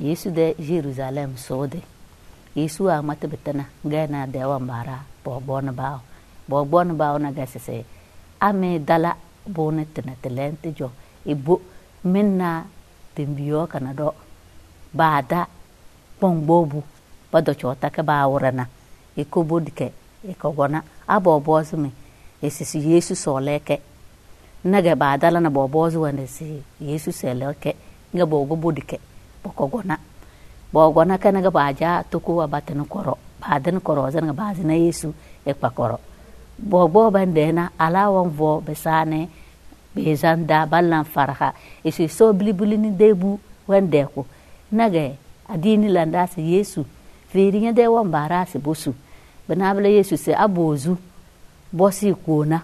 yesu de jerusalem soode. Yesu a ŋmatebe tena gayna dewa mbara bo gbone bawo. Bo gbone bawo na gay ame dala bone tena telente jo. Ibo minna tembiyo kana do. Baada kpongbobu bado chota ke bawrana iko bodike iko gona abo bozumi esisi yesu soleke nage baadala na bo bozu wande si yesu seleke nge bogo bodike bokogona. Bogona kanaga baja tukuwa batini koro. Badini koro zaniga bazina yesu ekpa koro. Bogbo bandena alawan vo besane bezanda ballan farha isi so bilibili debu wendeku. Nage adini landasi yesu. Firinya de bara si bosu. Banabla yesu se abozu. Bosi kona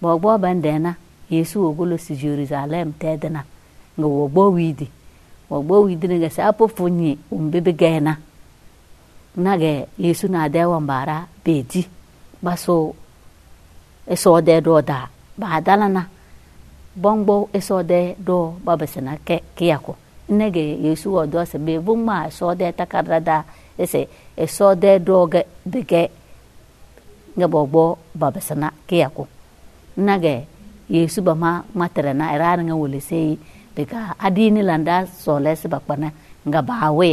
bogbo bandena yesu ogolo si jerusalem tedna ngo bo widi. Wo bo widi nga sa apo funyi umbebe gena nage yesu na de won bara beji baso eso de do da ba dalana bongbo eso de do babasana ke kiyako nege yesu wo do se be bumma eso de takarda da ese eso de do ge bege nga bogbo babasana kiyako nage yesu bama materana erana nga wole sei bega adini landa sole bakpana nga bawe